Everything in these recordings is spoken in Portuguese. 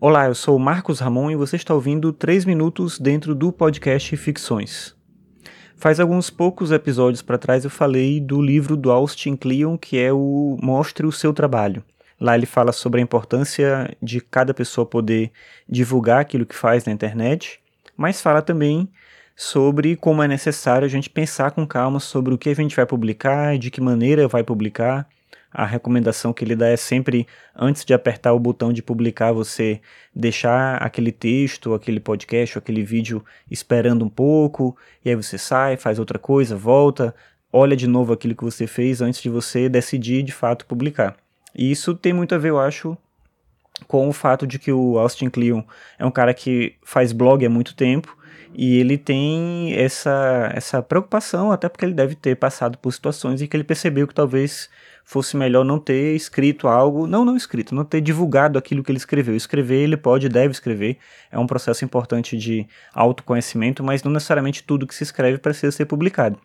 Olá, eu sou Marcos Ramon e você está ouvindo 3 minutos dentro do podcast Ficções. Faz alguns poucos episódios para trás eu falei do livro do Austin Kleon que é o Mostre o seu trabalho. Lá ele fala sobre a importância de cada pessoa poder divulgar aquilo que faz na internet, mas fala também sobre como é necessário a gente pensar com calma sobre o que a gente vai publicar, de que maneira vai publicar, a recomendação que ele dá é sempre, antes de apertar o botão de publicar, você deixar aquele texto, aquele podcast, aquele vídeo esperando um pouco, e aí você sai, faz outra coisa, volta, olha de novo aquilo que você fez antes de você decidir de fato publicar. E isso tem muito a ver, eu acho, com o fato de que o Austin Kleon é um cara que faz blog há muito tempo e ele tem essa, essa preocupação, até porque ele deve ter passado por situações em que ele percebeu que talvez fosse melhor não ter escrito algo, não não escrito, não ter divulgado aquilo que ele escreveu. Escrever ele pode, deve escrever, é um processo importante de autoconhecimento, mas não necessariamente tudo que se escreve precisa ser publicado.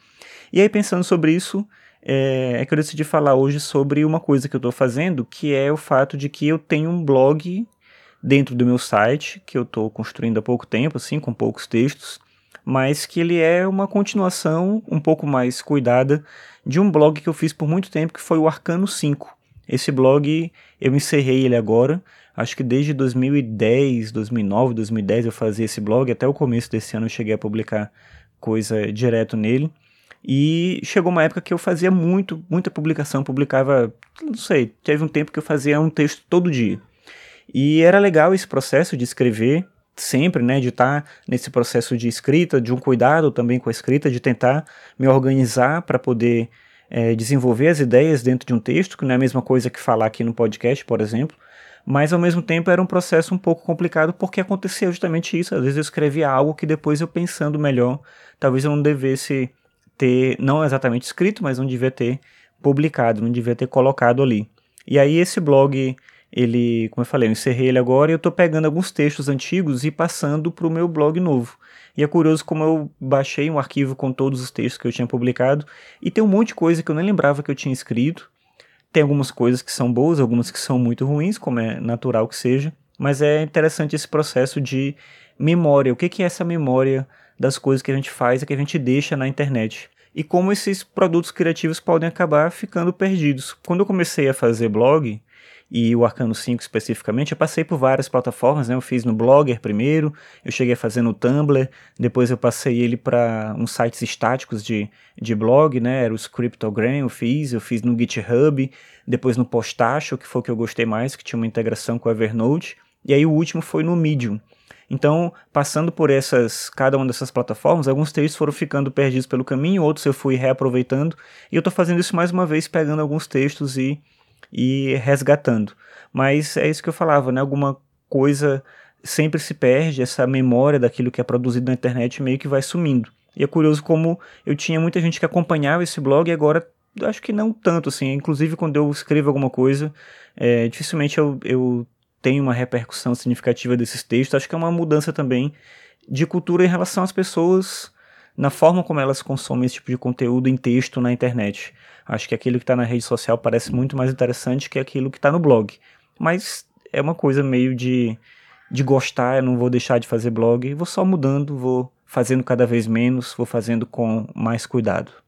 E aí pensando sobre isso, é, é que eu decidi falar hoje sobre uma coisa que eu estou fazendo, que é o fato de que eu tenho um blog dentro do meu site, que eu estou construindo há pouco tempo, assim, com poucos textos, mas que ele é uma continuação um pouco mais cuidada de um blog que eu fiz por muito tempo, que foi o Arcano 5. Esse blog eu encerrei ele agora, acho que desde 2010, 2009, 2010 eu fazia esse blog, até o começo desse ano eu cheguei a publicar coisa direto nele. E chegou uma época que eu fazia muito, muita publicação, publicava, não sei, teve um tempo que eu fazia um texto todo dia. E era legal esse processo de escrever, sempre, né, de estar tá nesse processo de escrita, de um cuidado também com a escrita, de tentar me organizar para poder é, desenvolver as ideias dentro de um texto, que não é a mesma coisa que falar aqui no podcast, por exemplo, mas ao mesmo tempo era um processo um pouco complicado porque aconteceu justamente isso. Às vezes eu escrevia algo que depois eu pensando melhor, talvez eu não devesse ter, não exatamente escrito, mas não devia ter publicado, não devia ter colocado ali. E aí esse blog ele, como eu falei, eu encerrei ele agora e eu estou pegando alguns textos antigos e passando para o meu blog novo. E é curioso como eu baixei um arquivo com todos os textos que eu tinha publicado e tem um monte de coisa que eu nem lembrava que eu tinha escrito. Tem algumas coisas que são boas, algumas que são muito ruins, como é natural que seja, mas é interessante esse processo de memória. O que, é essa memória das coisas que a gente faz e que a gente deixa na internet? E como esses produtos criativos podem acabar ficando perdidos. Quando eu comecei a fazer blog, e o Arcano 5 especificamente, eu passei por várias plataformas, né? Eu fiz no Blogger primeiro, eu cheguei a fazer no Tumblr, depois eu passei ele para uns sites estáticos de, de blog, né? Era o Scriptogram, eu fiz, eu fiz no GitHub, depois no Postacho, que foi o que eu gostei mais, que tinha uma integração com o Evernote, e aí o último foi no Medium. Então, passando por essas, cada uma dessas plataformas, alguns textos foram ficando perdidos pelo caminho, outros eu fui reaproveitando, e eu estou fazendo isso mais uma vez, pegando alguns textos e e resgatando. Mas é isso que eu falava, né? Alguma coisa sempre se perde, essa memória daquilo que é produzido na internet meio que vai sumindo. E é curioso como eu tinha muita gente que acompanhava esse blog e agora acho que não tanto assim. Inclusive quando eu escrevo alguma coisa, é, dificilmente eu, eu tenho uma repercussão significativa desses textos. Acho que é uma mudança também de cultura em relação às pessoas na forma como elas consomem esse tipo de conteúdo em texto na internet. Acho que aquilo que está na rede social parece muito mais interessante que aquilo que está no blog. Mas é uma coisa meio de, de gostar, eu não vou deixar de fazer blog, vou só mudando, vou fazendo cada vez menos, vou fazendo com mais cuidado.